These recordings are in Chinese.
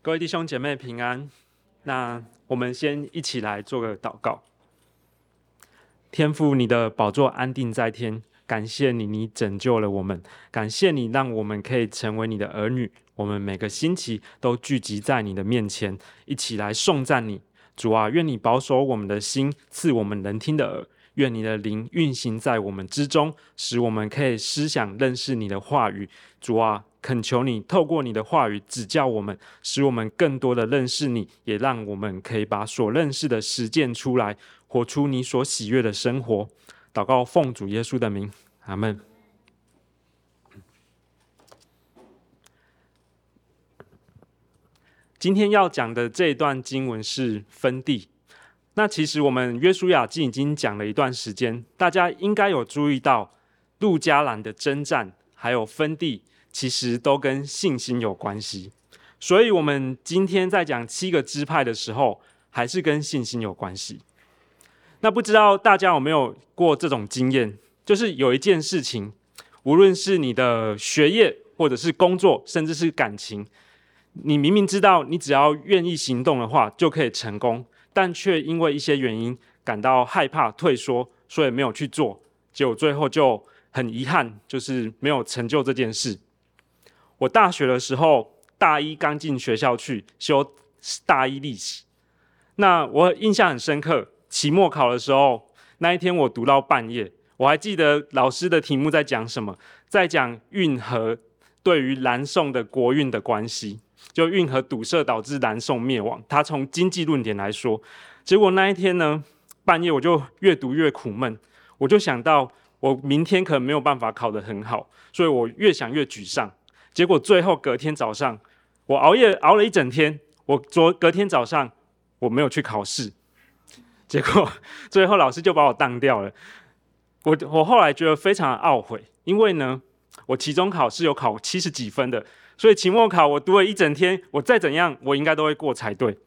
各位弟兄姐妹平安。那我们先一起来做个祷告。天父，你的宝座安定在天，感谢你，你拯救了我们，感谢你让我们可以成为你的儿女。我们每个星期都聚集在你的面前，一起来颂赞你。主啊，愿你保守我们的心，赐我们能听的耳。愿你的灵运行在我们之中，使我们可以思想认识你的话语。主啊，恳求你透过你的话语指教我们，使我们更多的认识你，也让我们可以把所认识的实践出来，活出你所喜悦的生活。祷告奉主耶稣的名，阿门。今天要讲的这一段经文是分地。那其实我们约书亚记已经讲了一段时间，大家应该有注意到路加兰的征战，还有分地，其实都跟信心有关系。所以，我们今天在讲七个支派的时候，还是跟信心有关系。那不知道大家有没有过这种经验，就是有一件事情，无论是你的学业，或者是工作，甚至是感情，你明明知道你只要愿意行动的话，就可以成功。但却因为一些原因感到害怕、退缩，所以没有去做，结果最后就很遗憾，就是没有成就这件事。我大学的时候，大一刚进学校去修大一历史，那我印象很深刻。期末考的时候，那一天我读到半夜，我还记得老师的题目在讲什么，在讲运河对于南宋的国运的关系。就运河堵塞导致南宋灭亡，他从经济论点来说，结果那一天呢，半夜我就越读越苦闷，我就想到我明天可能没有办法考得很好，所以我越想越沮丧。结果最后隔天早上，我熬夜熬了一整天，我昨隔天早上我没有去考试，结果最后老师就把我当掉了。我我后来觉得非常的懊悔，因为呢，我期中考试有考七十几分的。所以期末考我读了一整天，我再怎样，我应该都会过才对。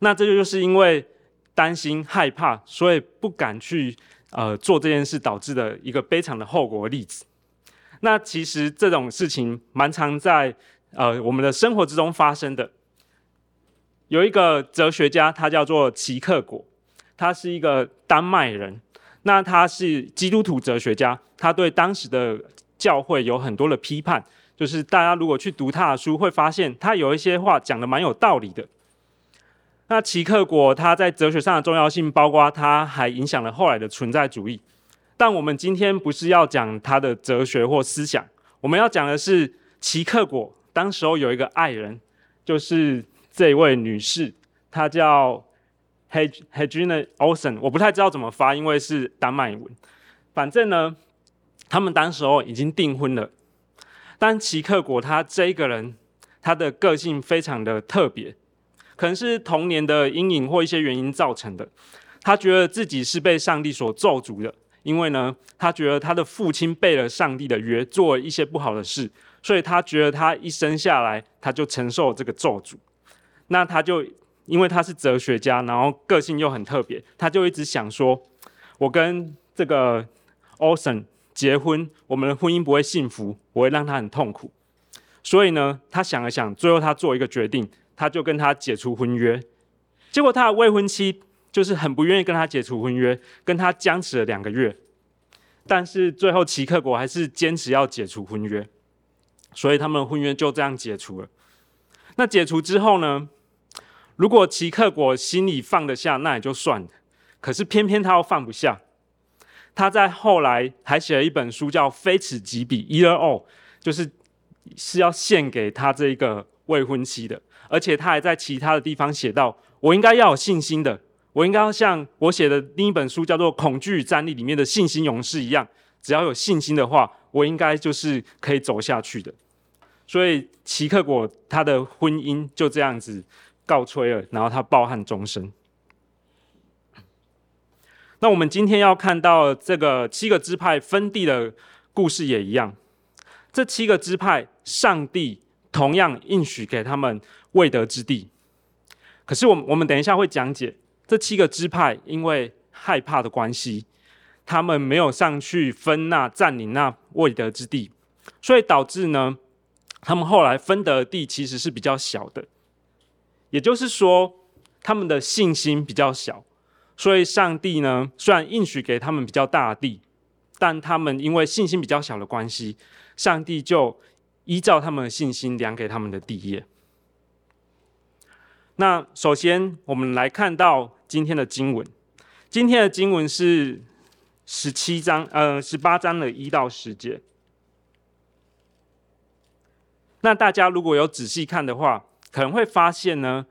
那这就是因为担心害怕，所以不敢去呃做这件事，导致的一个悲惨的后果的例子。那其实这种事情蛮常在呃我们的生活之中发生的。有一个哲学家，他叫做齐克果，他是一个丹麦人。那他是基督徒哲学家，他对当时的教会有很多的批判。就是大家如果去读他的书，会发现他有一些话讲得蛮有道理的。那齐克果他在哲学上的重要性，包括他还影响了后来的存在主义。但我们今天不是要讲他的哲学或思想，我们要讲的是齐克果当时候有一个爱人，就是这位女士，她叫 Helena Olsen，我不太知道怎么发，因为是丹麦文。反正呢，他们当时候已经订婚了。但齐克果他这一个人，他的个性非常的特别，可能是童年的阴影或一些原因造成的。他觉得自己是被上帝所咒诅的，因为呢，他觉得他的父亲背了上帝的约，做了一些不好的事，所以他觉得他一生下来他就承受这个咒诅。那他就因为他是哲学家，然后个性又很特别，他就一直想说，我跟这个欧森。结婚，我们的婚姻不会幸福，我会让他很痛苦。所以呢，他想了想，最后他做一个决定，他就跟他解除婚约。结果他的未婚妻就是很不愿意跟他解除婚约，跟他僵持了两个月。但是最后齐克果还是坚持要解除婚约，所以他们婚约就这样解除了。那解除之后呢，如果齐克果心里放得下，那也就算了。可是偏偏他又放不下。他在后来还写了一本书，叫《非此即彼》，Either or，就是是要献给他这一个未婚妻的。而且他还在其他的地方写到：我应该要有信心的，我应该要像我写的另一本书叫做《恐惧与战栗》里面的信心勇士一样，只要有信心的话，我应该就是可以走下去的。所以齐克果他的婚姻就这样子告吹了，然后他抱憾终身。那我们今天要看到这个七个支派分地的故事也一样。这七个支派，上帝同样应许给他们未得之地。可是，我们我们等一下会讲解这七个支派，因为害怕的关系，他们没有上去分那占领那未得之地，所以导致呢，他们后来分得的地其实是比较小的，也就是说，他们的信心比较小，所以上帝呢，虽然应许给他们比较大的地，但他们因为信心比较小的关系，上帝就依照他们的信心量给他们的地业。那首先，我们来看到今天的经文，今天的经文是十七章，呃，十八章的一到十节。那大家如果有仔细看的话，可能会发现呢，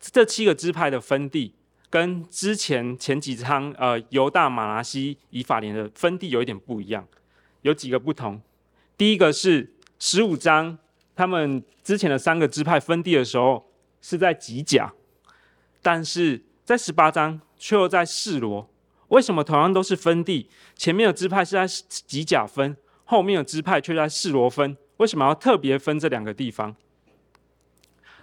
这七个支派的分地跟之前前几章呃犹大、马拿西、以法莲的分地有一点不一样，有几个不同。第一个是十五章，他们之前的三个支派分地的时候是在吉甲，但是在十八章却又在示罗。为什么同样都是分地，前面的支派是在吉甲分，后面的支派却在示罗分？为什么要特别分这两个地方？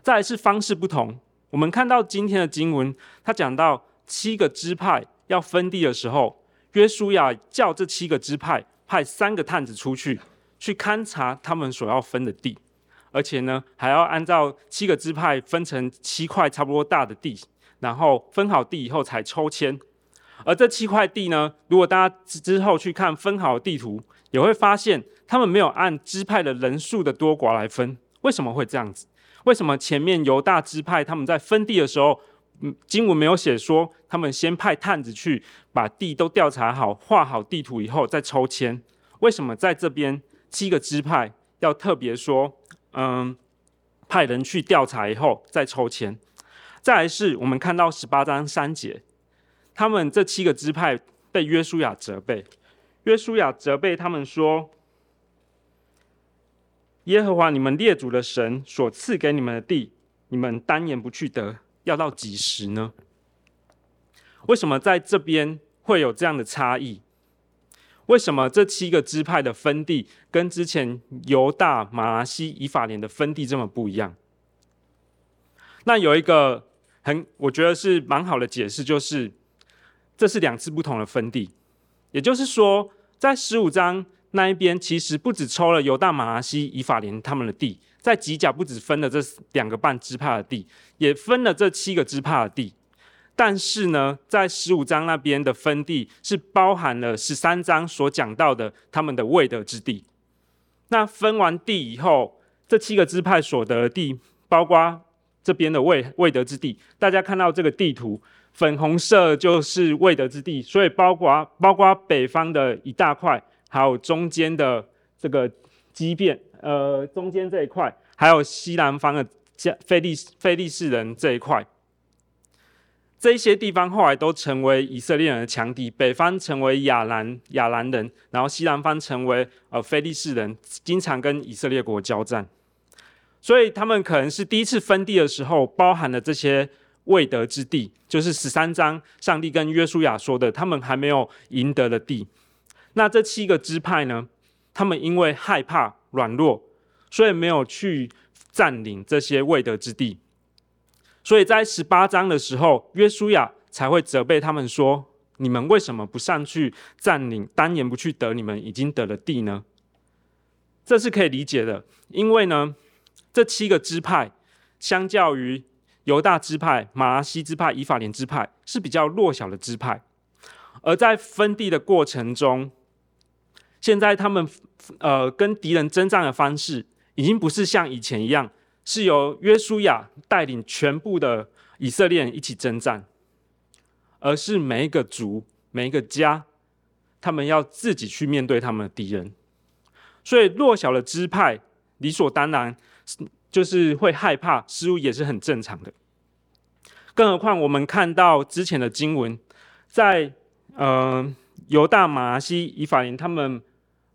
再来是方式不同。我们看到今天的经文，他讲到七个支派要分地的时候，约书亚叫这七个支派派三个探子出去，去勘察他们所要分的地，而且呢，还要按照七个支派分成七块差不多大的地，然后分好地以后才抽签。而这七块地呢，如果大家之之后去看分好地图，也会发现他们没有按支派的人数的多寡来分。为什么会这样子？为什么前面犹大支派他们在分地的时候，嗯，经文没有写说他们先派探子去把地都调查好、画好地图以后再抽签？为什么在这边七个支派要特别说，嗯，派人去调查以后再抽签？再来是我们看到十八章三节。他们这七个支派被约书亚责备，约书亚责备他们说：“耶和华你们列祖的神所赐给你们的地，你们单言不去得，要到几时呢？”为什么在这边会有这样的差异？为什么这七个支派的分地跟之前犹大、玛拿西、以法莲的分地这么不一样？那有一个很，我觉得是蛮好的解释，就是。这是两次不同的分地，也就是说，在十五章那一边，其实不止抽了犹大、马拿西、以法莲他们的地，在吉甲不止分了这两个半支派的地，也分了这七个支派的地。但是呢，在十五章那边的分地是包含了十三章所讲到的他们的未得之地。那分完地以后，这七个支派所得的地，包括这边的未未得之地，大家看到这个地图。粉红色就是未得之地，所以包括包括北方的一大块，还有中间的这个基遍，呃，中间这一块，还有西南方的加菲利菲利士人这一块，这一些地方后来都成为以色列人的强敌，北方成为亚兰亚兰人，然后西南方成为呃非利士人，经常跟以色列国交战，所以他们可能是第一次分地的时候，包含了这些。未得之地，就是十三章上帝跟约书亚说的，他们还没有赢得的地。那这七个支派呢？他们因为害怕软弱，所以没有去占领这些未得之地。所以在十八章的时候，约书亚才会责备他们说：“你们为什么不上去占领？单言不去得你们已经得了地呢？”这是可以理解的，因为呢，这七个支派相较于犹大支派、马拉西支派、以法莲支派是比较弱小的支派，而在分地的过程中，现在他们呃跟敌人征战的方式，已经不是像以前一样，是由约书亚带领全部的以色列人一起征战，而是每一个族、每一个家，他们要自己去面对他们的敌人，所以弱小的支派理所当然。就是会害怕，失误也是很正常的。更何况我们看到之前的经文，在呃犹大、玛拿西、以法莲他们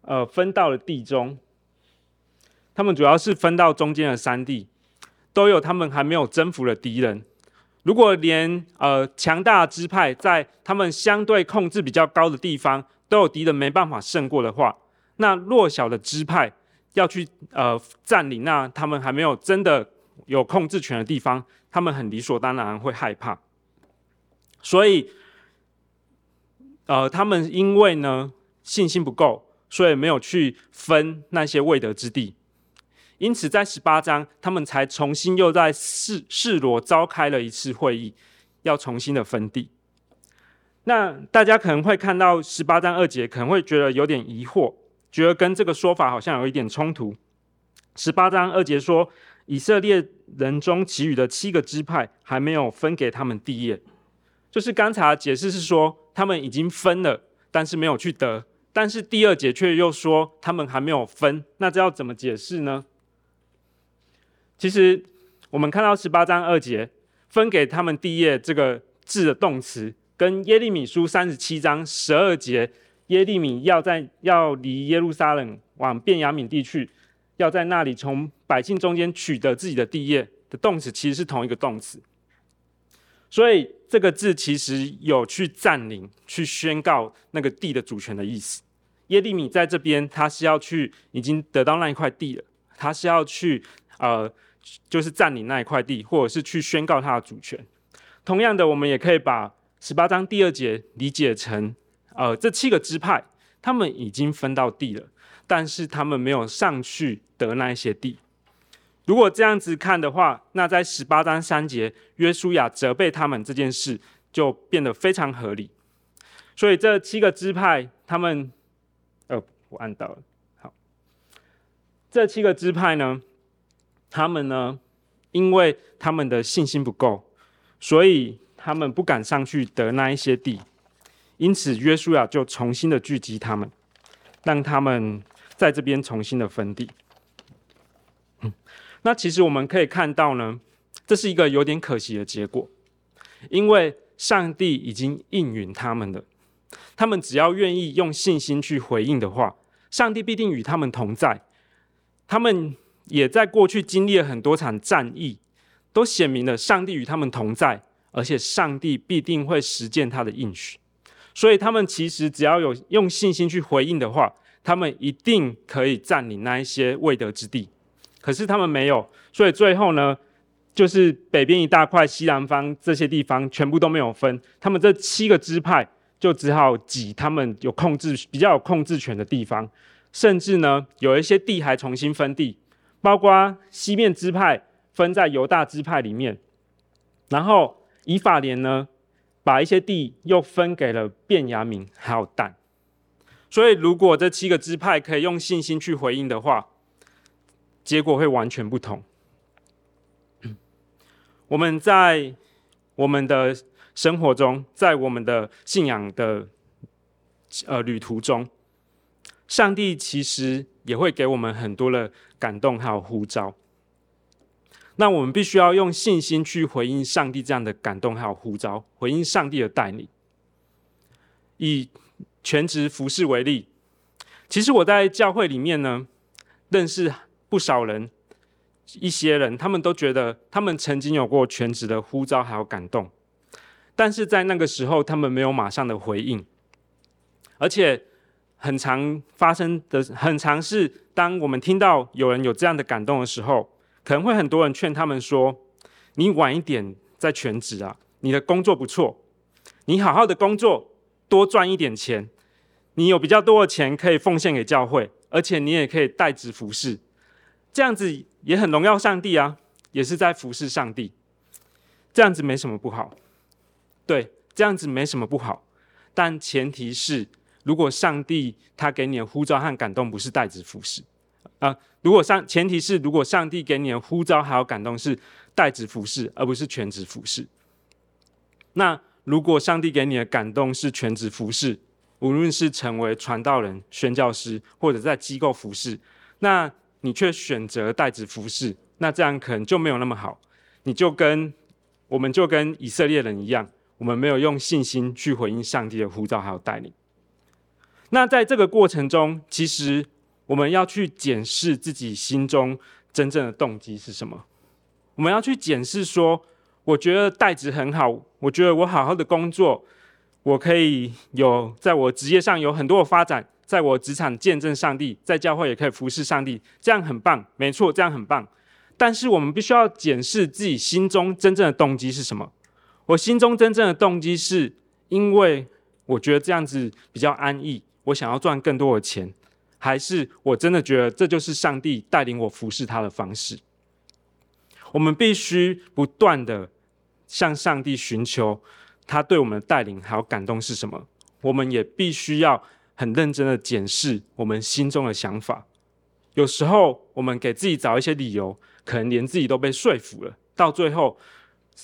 呃分到了地中，他们主要是分到中间的山地，都有他们还没有征服的敌人。如果连呃强大的支派在他们相对控制比较高的地方都有敌人没办法胜过的话，那弱小的支派。要去呃占领那他们还没有真的有控制权的地方，他们很理所当然会害怕，所以呃他们因为呢信心不够，所以没有去分那些未得之地，因此在十八章，他们才重新又在示示罗召开了一次会议，要重新的分地。那大家可能会看到十八章二节，可能会觉得有点疑惑，觉得跟这个说法好像有一点冲突。十八章二节说，以色列人中其余的七个支派还没有分给他们地业，就是刚才解释是说他们已经分了，但是没有去得。但是第二节却又说他们还没有分，那这要怎么解释呢？其实我们看到十八章二节分给他们地业这个字的动词，跟耶利米书三十七章十二节耶利米要在要离耶路撒冷往便雅悯地去，要在那里从百姓中间取得自己的地业的动词，其实是同一个动词。所以这个字其实有去占领、去宣告那个地的主权的意思。耶利米在这边，他是要去已经得到那一块地了，他是要去呃，就是占领那一块地，或者是去宣告他的主权。同样的，我们也可以把十八章第二节理解成，呃，这七个支派他们已经分到地了，但是他们没有上去得那一些地。如果这样子看的话，那在十八章三节，约书亚责备他们这件事，就变得非常合理。所以这七个支派，他们。呃我按到了，好。这七个支派呢，他们呢，因为他们的信心不够，所以他们不敢上去得那一些地，因此约书亚就重新的聚集他们，让他们在这边重新的分地。那其实我们可以看到呢，这是一个有点可惜的结果，因为上帝已经应允他们了。他们只要愿意用信心去回应的话，上帝必定与他们同在。他们也在过去经历了很多场战役，都显明了上帝与他们同在，而且上帝必定会实践他的应许。所以他们其实只要有用信心去回应的话，他们一定可以占领那一些未得之地。可是他们没有，所以最后呢，就是北边一大块，西南方这些地方全部都没有分。他们这七个支派。就只好挤他们有控制、比较有控制权的地方，甚至呢，有一些地还重新分地，包括西面支派分在犹大支派里面，然后以法莲呢，把一些地又分给了便雅悯还有蛋。所以，如果这七个支派可以用信心去回应的话，结果会完全不同。我们在我们的。生活中，在我们的信仰的呃旅途中，上帝其实也会给我们很多的感动还有呼召。那我们必须要用信心去回应上帝这样的感动还有呼召，回应上帝的带领。以全职服事为例，其实我在教会里面呢，认识不少人，一些人他们都觉得他们曾经有过全职的呼召还有感动。但是在那个时候，他们没有马上的回应，而且很常发生的，很常是当我们听到有人有这样的感动的时候，可能会很多人劝他们说：“你晚一点再全职啊，你的工作不错，你好好的工作，多赚一点钱，你有比较多的钱可以奉献给教会，而且你也可以代职服侍，这样子也很荣耀上帝啊，也是在服侍上帝，这样子没什么不好。”对，这样子没什么不好，但前提是，如果上帝他给你的呼召和感动不是代职服事，啊、如果上前提是，如果上帝给你的呼召还有感动是代职服事，而不是全职服事，那如果上帝给你的感动是全职服事，无论是成为传道人、宣教师，或者在机构服事，那你却选择代职服事，那这样可能就没有那么好，你就跟我们就跟以色列人一样。我们没有用信心去回应上帝的呼召还有带领。那在这个过程中，其实我们要去检视自己心中真正的动机是什么。我们要去检视说，我觉得代职很好，我觉得我好好的工作，我可以有在我职业上有很多的发展，在我职场见证上帝，在教会也可以服侍上帝，这样很棒，没错，这样很棒。但是我们必须要检视自己心中真正的动机是什么。我心中真正的动机是因为我觉得这样子比较安逸，我想要赚更多的钱，还是我真的觉得这就是上帝带领我服侍他的方式？我们必须不断的向上帝寻求他对我们的带领还有感动是什么。我们也必须要很认真的检视我们心中的想法。有时候我们给自己找一些理由，可能连自己都被说服了。到最后，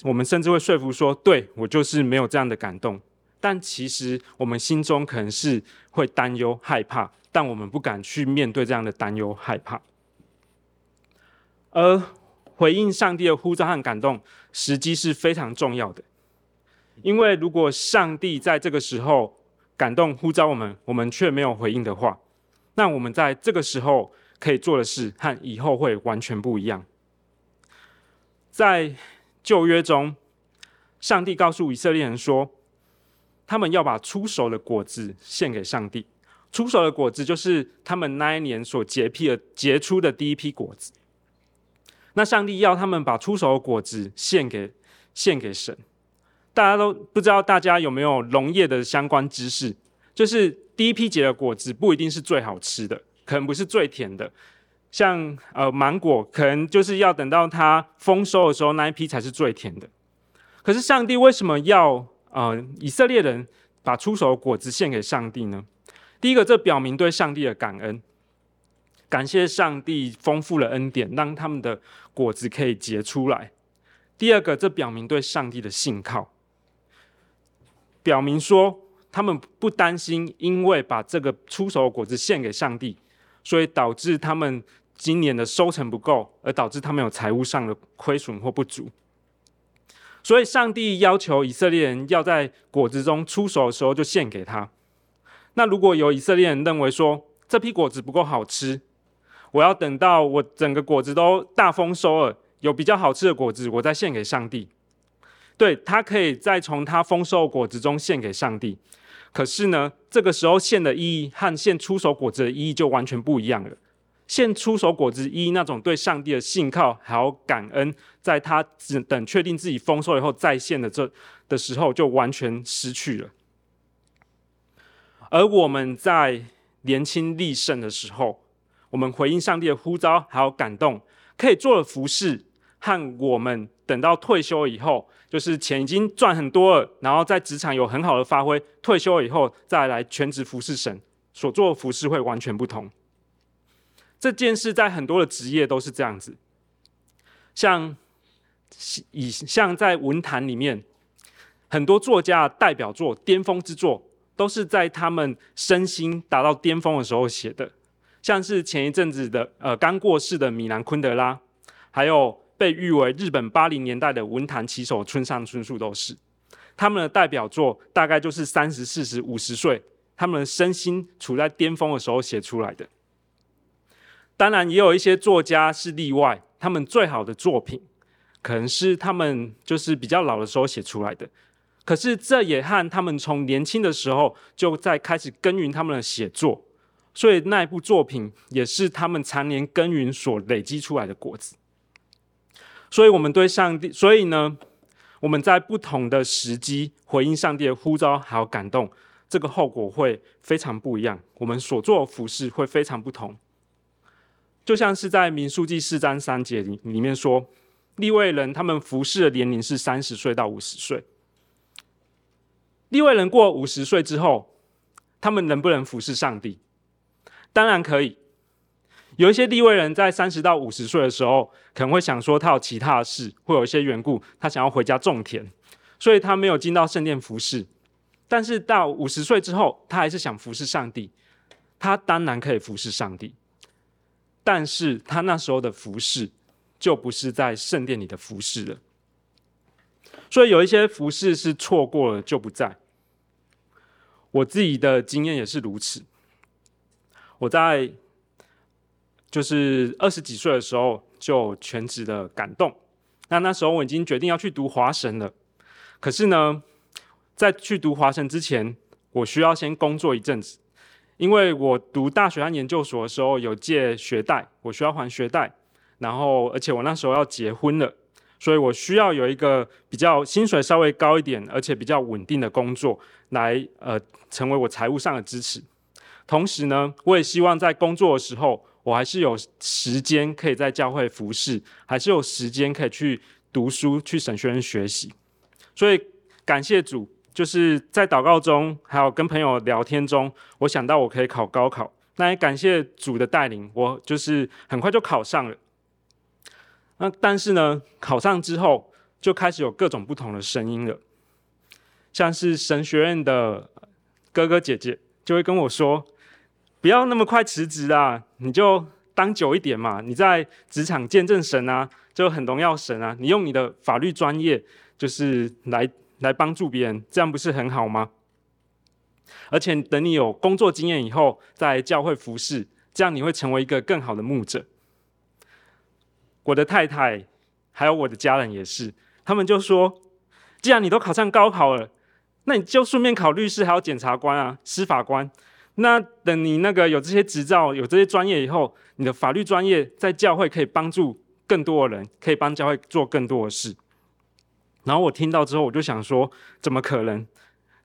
我们甚至会说服说：“对，我就是没有这样的感动。”但其实我们心中可能是会担忧、害怕，但我们不敢去面对这样的担忧、害怕。而回应上帝的呼召和感动，时机是非常重要的。因为如果上帝在这个时候感动呼召我们，我们却没有回应的话，那我们在这个时候可以做的事和以后会完全不一样。在旧约中，上帝告诉以色列人说，他们要把初熟的果子献给上帝。初熟的果子就是他们那一年所结辟的结出的第一批果子。那上帝要他们把初熟的果子献给献给神。大家都不知道，大家有没有农业的相关知识？就是第一批结的果子不一定是最好吃的，可能不是最甜的。像呃芒果，可能就是要等到它丰收的时候，那一批才是最甜的。可是上帝为什么要呃以色列人把出手的果子献给上帝呢？第一个，这表明对上帝的感恩，感谢上帝丰富了恩典，让他们的果子可以结出来。第二个，这表明对上帝的信靠。表明说，他们不担心，因为把这个出手的果子献给上帝，所以导致他们今年的收成不够，而导致他们有财务上的亏损或不足。所以，上帝要求以色列人要在果子中出手的时候就献给他。那如果有以色列人认为说，这批果子不够好吃，我要等到我整个果子都大丰收了，有比较好吃的果子，我再献给上帝。对，他可以再从他丰收的果子中献给上帝，可是呢，这个时候献的意义和献出手果子的意义就完全不一样了。献出手果子一那种对上帝的信靠还有感恩，在他只等确定自己丰收以后再献的这的时候，就完全失去了。而我们在年轻力盛的时候，我们回应上帝的呼召还有感动，可以做的服饰，和我们等到退休以后。就是钱已经赚很多了，然后在职场有很好的发挥，退休以后再来全职服侍神，所做的服饰会完全不同。这件事在很多的职业都是这样子，像以像在文坛里面，很多作家代表作、巅峰之作，都是在他们身心达到巅峰的时候写的，像是前一阵子的呃刚过世的米兰昆德拉，还有。被誉为日本八零年代的文坛旗手村上春树都是，他们的代表作大概就是三十、四十、五十岁，他们的身心处在巅峰的时候写出来的。当然，也有一些作家是例外，他们最好的作品可能是他们就是比较老的时候写出来的。可是，这也和他们从年轻的时候就在开始耕耘他们的写作，所以那一部作品也是他们常年耕耘所累积出来的果子。所以，我们对上帝，所以呢，我们在不同的时机回应上帝的呼召，还有感动，这个后果会非常不一样。我们所做的服事会非常不同。就像是在民数记四章三节里里面说，利未人他们服侍的年龄是三十岁到五十岁。利未人过五十岁之后，他们能不能服侍上帝？当然可以。有一些利未人在三十到五十岁的时候，可能会想说他有其他的事，会有一些缘故，他想要回家种田，所以他没有进到圣殿服侍。但是到五十岁之后，他还是想服侍上帝，他当然可以服侍上帝，但是他那时候的服饰就不是在圣殿里的服饰了。所以有一些服饰是错过了就不在。我自己的经验也是如此，我在。就是二十几岁的时候就全职的感动，那那时候我已经决定要去读华神了。可是呢，在去读华神之前，我需要先工作一阵子，因为我读大学和研究所的时候有借学贷，我需要还学贷。然后，而且我那时候要结婚了，所以我需要有一个比较薪水稍微高一点，而且比较稳定的工作，来呃成为我财务上的支持。同时呢，我也希望在工作的时候，我还是有时间可以在教会服侍，还是有时间可以去读书、去神学院学习。所以感谢主，就是在祷告中，还有跟朋友聊天中，我想到我可以考高考。那也感谢主的带领，我就是很快就考上了。那但是呢，考上之后就开始有各种不同的声音了，像是神学院的哥哥姐姐就会跟我说：“不要那么快辞职啊，你就当久一点嘛。你在职场见证神啊，就很荣耀神啊。你用你的法律专业，就是来来帮助别人，这样不是很好吗？而且等你有工作经验以后，在教会服侍，这样你会成为一个更好的牧者。”我的太太，还有我的家人也是，他们就说：“既然你都考上高考了，那你就顺便考律师，还有检察官啊，司法官。那等你那个有这些执照、有这些专业以后，你的法律专业在教会可以帮助更多的人，可以帮教会做更多的事。”然后我听到之后，我就想说：“怎么可能？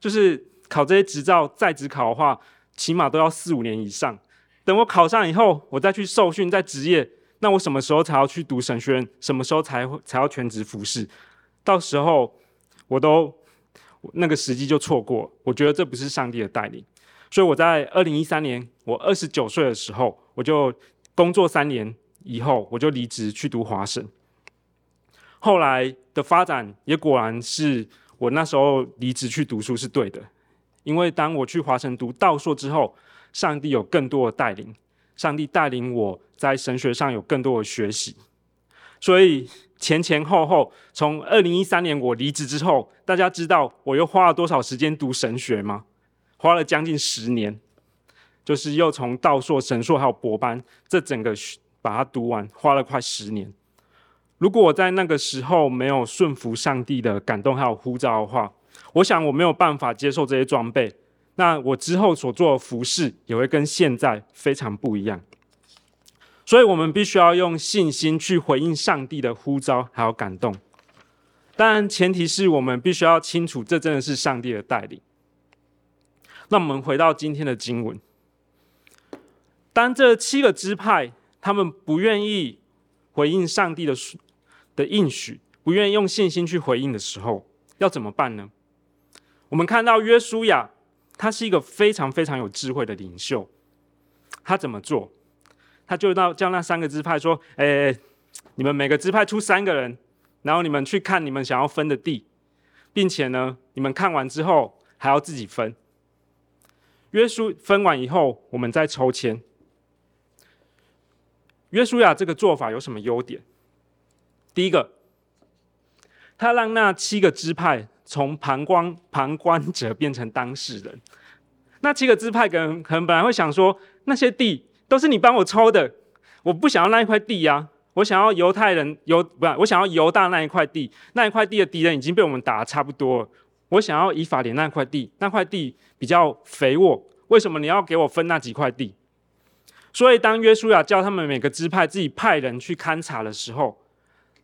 就是考这些执照，在职考的话，起码都要四五年以上。等我考上以后，我再去受训，再执业。”那我什么时候才要去读神学院？什么时候才才要全职服侍？到时候我都那个时机就错过。我觉得这不是上帝的带领，所以我在二零一三年，我二十九岁的时候，我就工作三年以后，我就离职去读华神。后来的发展也果然是我那时候离职去读书是对的，因为当我去华神读道硕之后，上帝有更多的带领，上帝带领我。在神学上有更多的学习，所以前前后后，从二零一三年我离职之后，大家知道我又花了多少时间读神学吗？花了将近十年，就是又从道硕、神硕还有博班，这整个把它读完，花了快十年。如果我在那个时候没有顺服上帝的感动还有呼召的话，我想我没有办法接受这些装备，那我之后所做的服饰也会跟现在非常不一样。所以，我们必须要用信心去回应上帝的呼召，还有感动。当然，前提是我们必须要清楚，这真的是上帝的带领。那我们回到今天的经文，当这七个支派他们不愿意回应上帝的的应许，不愿意用信心去回应的时候，要怎么办呢？我们看到约书亚，他是一个非常非常有智慧的领袖，他怎么做？他就到叫那三个支派说：“哎，你们每个支派出三个人，然后你们去看你们想要分的地，并且呢，你们看完之后还要自己分。约书分完以后，我们再抽签。约书亚这个做法有什么优点？第一个，他让那七个支派从旁观旁观者变成当事人。那七个支派可能可能本来会想说那些地。”都是你帮我抽的，我不想要那一块地呀、啊，我想要犹太人犹不，我想要犹大那一块地，那一块地的敌人已经被我们打得差不多了，我想要以法莲那块地，那块地比较肥沃，为什么你要给我分那几块地？所以当约书亚叫他们每个支派自己派人去勘察的时候，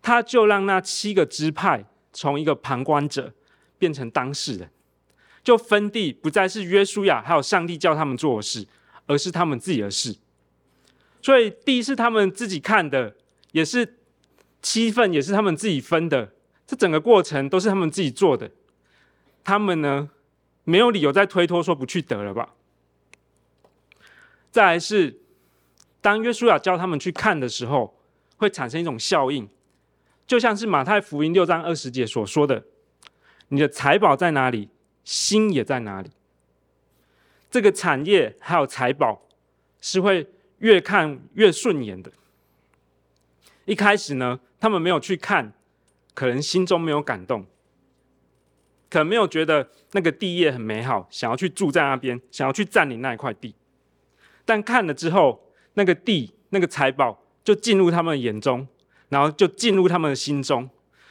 他就让那七个支派从一个旁观者变成当事人，就分地不再是约书亚还有上帝叫他们做的事，而是他们自己的事。所以地是他们自己看的，也是七份，也是他们自己分的。这整个过程都是他们自己做的。他们呢，没有理由再推脱说不去得了吧？再来是，当约书亚叫他们去看的时候，会产生一种效应，就像是马太福音六章二十节所说的：“你的财宝在哪里，心也在哪里。”这个产业还有财宝是会。越看越顺眼的。一开始呢，他们没有去看，可能心中没有感动，可能没有觉得那个地业很美好，想要去住在那边，想要去占领那一块地。但看了之后，那个地、那个财宝就进入他们眼中，然后就进入他们的心中。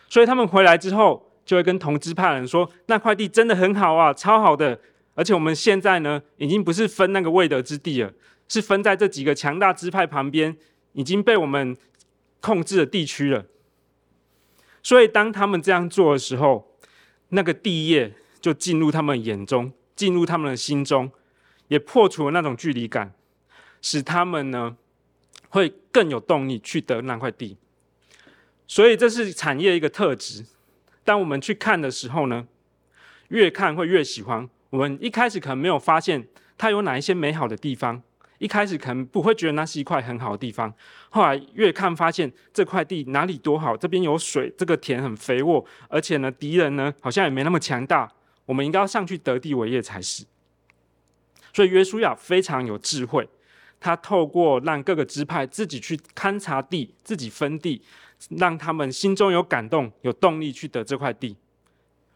所以他们回来之后，就会跟同支派人说：“那块地真的很好啊，超好的！而且我们现在呢，已经不是分那个未得之地了。”是分在这几个强大支派旁边，已经被我们控制的地区了。所以当他们这样做的时候，那个地业就进入他们眼中，进入他们的心中，也破除了那种距离感，使他们呢会更有动力去得那块地。所以这是产业一个特质。当我们去看的时候呢，越看会越喜欢。我们一开始可能没有发现它有哪一些美好的地方，一开始可能不会觉得那是一块很好的地方。后来越看发现这块地哪里多好，这边有水，这个田很肥沃，而且呢敌人呢好像也没那么强大，我们应该要上去得地为业才是。所以约书亚非常有智慧，他透过让各个支派自己去勘察地，自己分地，让他们心中有感动、有动力去得这块地。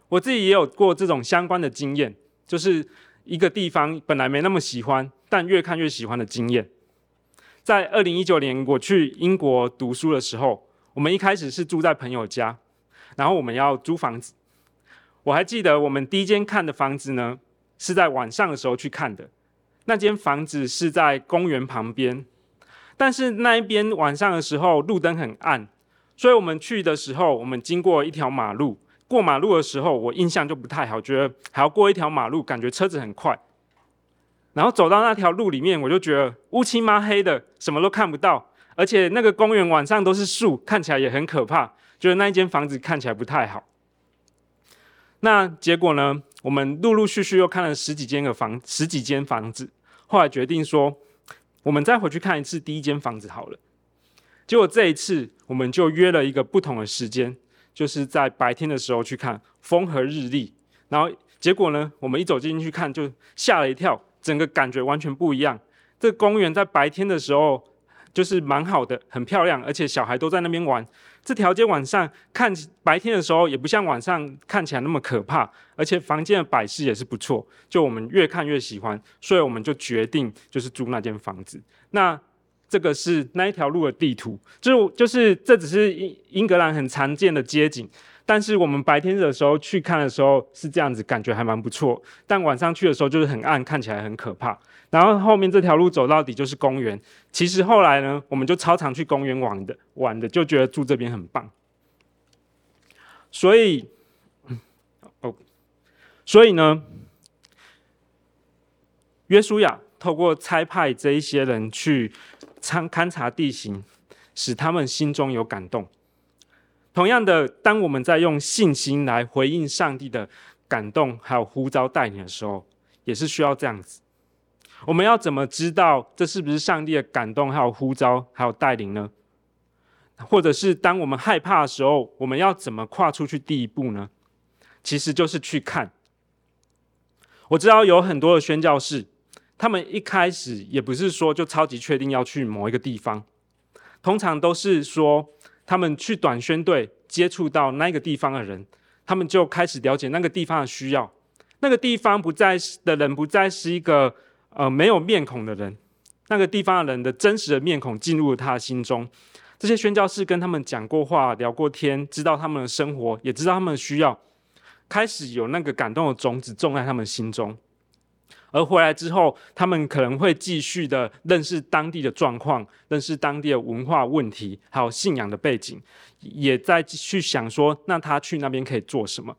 我自己也有过这种相关的经验。就是一个地方本来没那么喜欢，但越看越喜欢的经验。在二零一九年我去英国读书的时候，我们一开始是住在朋友家，然后我们要租房子。我还记得我们第一间看的房子呢，是在晚上的时候去看的。那间房子是在公园旁边，但是那一边晚上的时候路灯很暗，所以我们去的时候，我们经过一条马路。过马路的时候，我印象就不太好，觉得还要过一条马路，感觉车子很快。然后走到那条路里面，我就觉得乌漆嘛黑的，什么都看不到，而且那个公园晚上都是树，看起来也很可怕，觉得那一间房子看起来不太好。那结果呢？我们陆陆续续又看了十几间的房，十几间房子，后来决定说，我们再回去看一次第一间房子好了。结果这一次，我们就约了一个不同的时间。就是在白天的时候去看风和日丽，然后结果呢，我们一走进去看就吓了一跳，整个感觉完全不一样。这公园在白天的时候就是蛮好的，很漂亮，而且小孩都在那边玩。这条街晚上看白天的时候也不像晚上看起来那么可怕，而且房间的摆饰也是不错。就我们越看越喜欢，所以我们就决定就是租那间房子。那这个是那一条路的地图，就就是这只是英英格兰很常见的街景，但是我们白天的时候去看的时候是这样子，感觉还蛮不错。但晚上去的时候就是很暗，看起来很可怕。然后后面这条路走到底就是公园。其实后来呢，我们就超常去公园玩的，玩的就觉得住这边很棒。所以，哦，所以呢，约书亚透过差派这一些人去。参勘察地形，使他们心中有感动。同样的，当我们在用信心来回应上帝的感动，还有呼召带领的时候，也是需要这样子。我们要怎么知道这是不是上帝的感动，还有呼召，还有带领呢？或者是当我们害怕的时候，我们要怎么跨出去第一步呢？其实就是去看。我知道有很多的宣教士。他们一开始也不是说就超级确定要去某一个地方，通常都是说他们去短宣队接触到那个地方的人，他们就开始了解那个地方的需要。那个地方不再是的人不再是一个呃没有面孔的人，那个地方的人的真实的面孔进入了他的心中。这些宣教士跟他们讲过话、聊过天，知道他们的生活，也知道他们的需要，开始有那个感动的种子种在他们心中。而回来之后，他们可能会继续的认识当地的状况，认识当地的文化问题，还有信仰的背景，也在去想说，那他去那边可以做什么？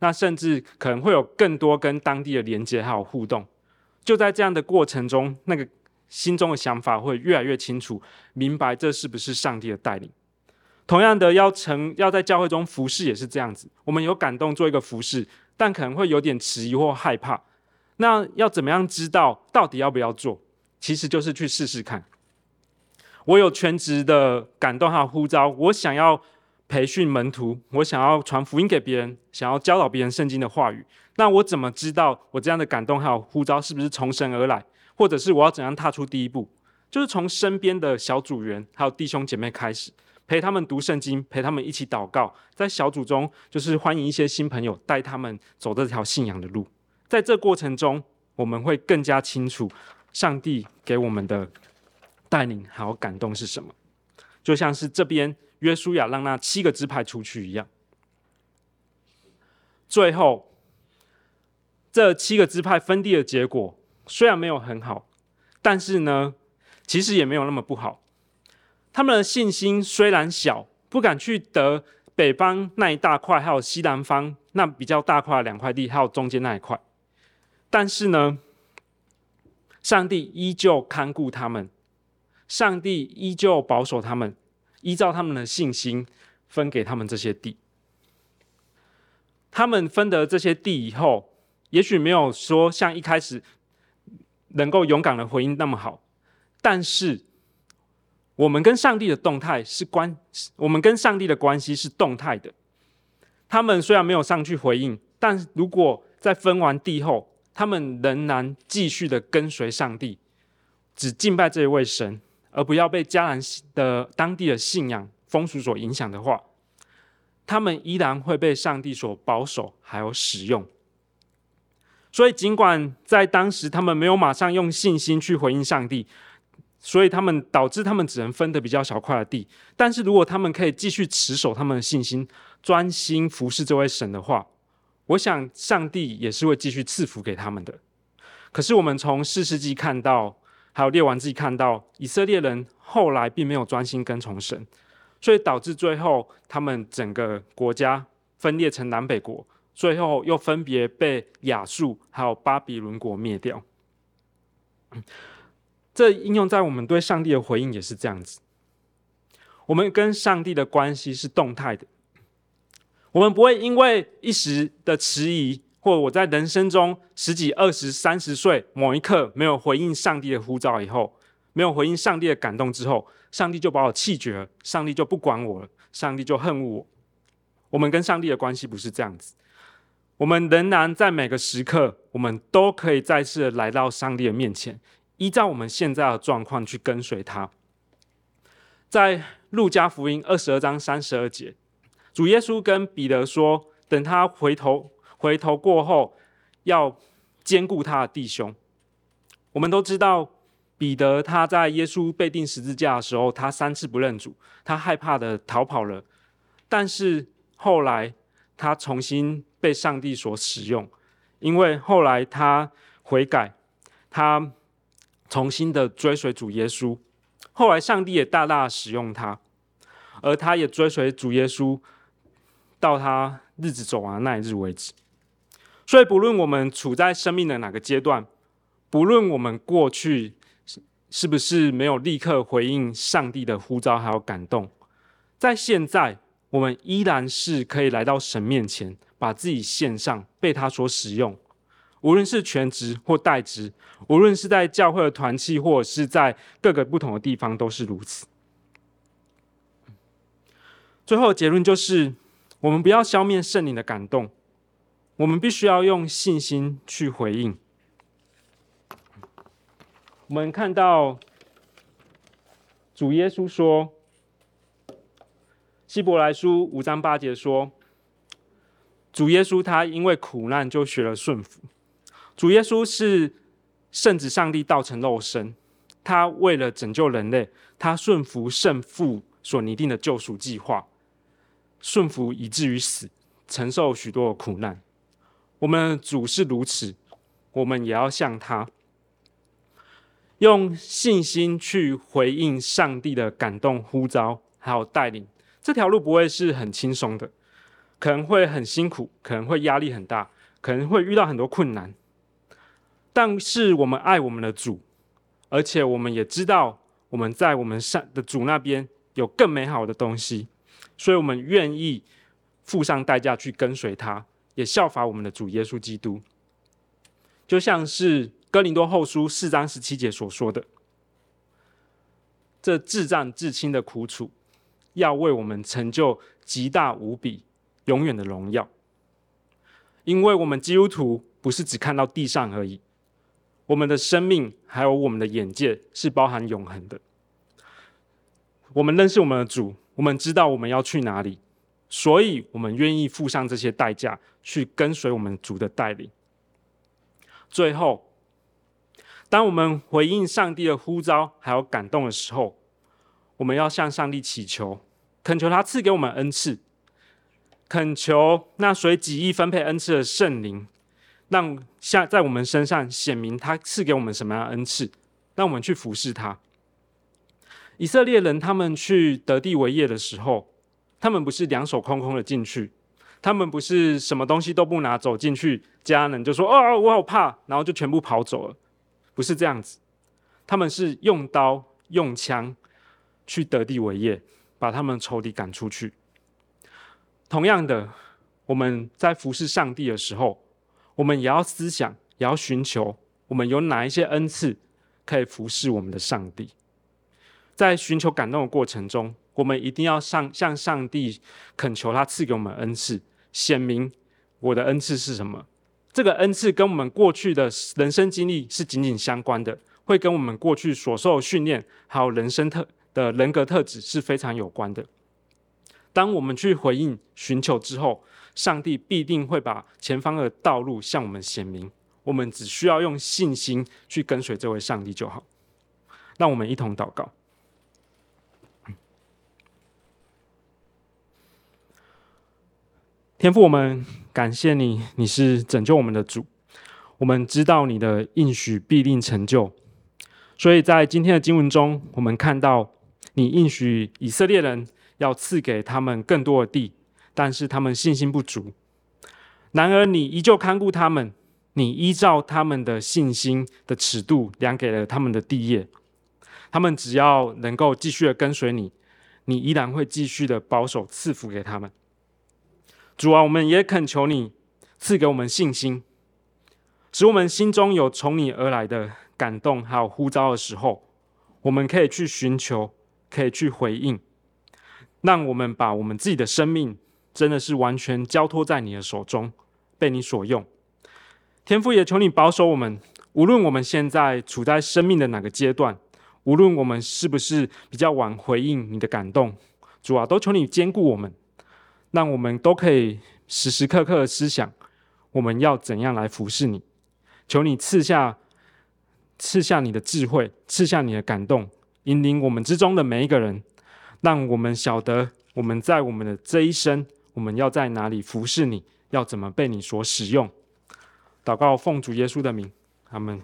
那甚至可能会有更多跟当地的连接还有互动。就在这样的过程中，那个心中的想法会越来越清楚，明白这是不是上帝的带领。同样的，要成要在教会中服侍也是这样子，我们有感动做一个服侍，但可能会有点迟疑或害怕。那要怎么样知道到底要不要做？其实就是去试试看。我有全职的感动还有呼召，我想要培训门徒，我想要传福音给别人，想要教导别人圣经的话语。那我怎么知道我这样的感动还有呼召是不是从神而来？或者是我要怎样踏出第一步？就是从身边的小组员还有弟兄姐妹开始，陪他们读圣经，陪他们一起祷告，在小组中就是欢迎一些新朋友，带他们走这条信仰的路。在这过程中，我们会更加清楚上帝给我们的带领还有感动是什么，就像是这边约书亚让那七个支派出去一样。最后，这七个支派分地的结果虽然没有很好，但是呢，其实也没有那么不好。他们的信心虽然小，不敢去得北方那一大块，还有西南方那比较大块的两块地，还有中间那一块。但是呢，上帝依旧看顾他们，上帝依旧保守他们，依照他们的信心分给他们这些地。他们分得这些地以后，也许没有说像一开始能够勇敢的回应那么好，但是我们跟上帝的动态是关，我们跟上帝的关系是动态的。他们虽然没有上去回应，但如果在分完地后，他们仍然继续的跟随上帝，只敬拜这一位神，而不要被迦南的当地的信仰风俗所影响的话，他们依然会被上帝所保守还有使用。所以，尽管在当时他们没有马上用信心去回应上帝，所以他们导致他们只能分得比较小块的地。但是如果他们可以继续持守他们的信心，专心服侍这位神的话，我想上帝也是会继续赐福给他们的。可是我们从四世纪看到，还有列王记看到，以色列人后来并没有专心跟从神，所以导致最后他们整个国家分裂成南北国。最后又分别被亚述还有巴比伦国灭掉。这应用在我们对上帝的回应也是这样子。我们跟上帝的关系是动态的，我们不会因为一时的迟疑，或我在人生中十几、二十、三十岁某一刻没有回应上帝的呼召以后，没有回应上帝的感动之后，上帝就把我弃绝了，上帝就不管我了，上帝就恨我。我们跟上帝的关系不是这样子。我们仍然在每个时刻，我们都可以再次来到上帝的面前，依照我们现在的状况去跟随他。在路加福音二十二章三十二节，主耶稣跟彼得说：“等他回头回头过后，要坚固他的弟兄。”我们都知道，彼得他在耶稣被钉十字架的时候，他三次不认主，他害怕的逃跑了。但是后来他重新。被上帝所使用，因为后来他悔改，他重新的追随主耶稣，后来上帝也大大使用他，而他也追随主耶稣到他日子走完那一日为止。所以，不论我们处在生命的哪个阶段，不论我们过去是不是没有立刻回应上帝的呼召还有感动，在现在，我们依然是可以来到神面前。把自己献上，被他所使用，无论是全职或代职，无论是在教会的团契，或者是在各个不同的地方，都是如此。最后结论就是，我们不要消灭圣灵的感动，我们必须要用信心去回应。我们看到主耶稣说，《希伯来书》五章八节说。主耶稣他因为苦难就学了顺服。主耶稣是圣子上帝道成肉身，他为了拯救人类，他顺服圣父所拟定的救赎计划，顺服以至于死，承受许多苦难。我们的主是如此，我们也要像他，用信心去回应上帝的感动呼召，还有带领。这条路不会是很轻松的。可能会很辛苦，可能会压力很大，可能会遇到很多困难。但是我们爱我们的主，而且我们也知道我们在我们上的主那边有更美好的东西，所以我们愿意付上代价去跟随他，也效法我们的主耶稣基督。就像是哥林多后书四章十七节所说的：“这至暂至亲的苦楚，要为我们成就极大无比。”永远的荣耀，因为我们基督徒不是只看到地上而已，我们的生命还有我们的眼界是包含永恒的。我们认识我们的主，我们知道我们要去哪里，所以我们愿意付上这些代价去跟随我们主的带领。最后，当我们回应上帝的呼召还有感动的时候，我们要向上帝祈求，恳求他赐给我们恩赐。恳求那随己意分配恩赐的圣灵，让下在我们身上显明他赐给我们什么样的恩赐，让我们去服侍他。以色列人他们去得地为业的时候，他们不是两手空空的进去，他们不是什么东西都不拿走进去，迦南人就说：“哦，我好怕”，然后就全部跑走了。不是这样子，他们是用刀用枪去得地为业，把他们仇敌赶出去。同样的，我们在服侍上帝的时候，我们也要思想，也要寻求，我们有哪一些恩赐可以服侍我们的上帝。在寻求感动的过程中，我们一定要上向上帝恳求他赐给我们恩赐，显明我的恩赐是什么。这个恩赐跟我们过去的人生经历是紧紧相关的，会跟我们过去所受训练还有人生特的人格特质是非常有关的。当我们去回应寻求之后，上帝必定会把前方的道路向我们显明。我们只需要用信心去跟随这位上帝就好。让我们一同祷告。天父，我们感谢你，你是拯救我们的主。我们知道你的应许必定成就，所以在今天的经文中，我们看到你应许以色列人要赐给他们更多的地，但是他们信心不足。然而，你依旧看顾他们，你依照他们的信心的尺度量给了他们的地业。他们只要能够继续的跟随你，你依然会继续的保守赐福给他们。主啊，我们也恳求你赐给我们信心，使我们心中有从你而来的感动，还有呼召的时候，我们可以去寻求，可以去回应，让我们把我们自己的生命真的是完全交托在你的手中，被你所用。天父也求你保守我们，无论我们现在处在生命的哪个阶段，无论我们是不是比较晚回应你的感动，主啊，都求你坚固我们。让我们都可以时时刻刻思想，我们要怎样来服侍你？求你赐下赐下你的智慧，赐下你的感动，引领我们之中的每一个人，让我们晓得我们在我们的这一生，我们要在哪里服侍你，要怎么被你所使用。祷告奉主耶稣的名，阿门。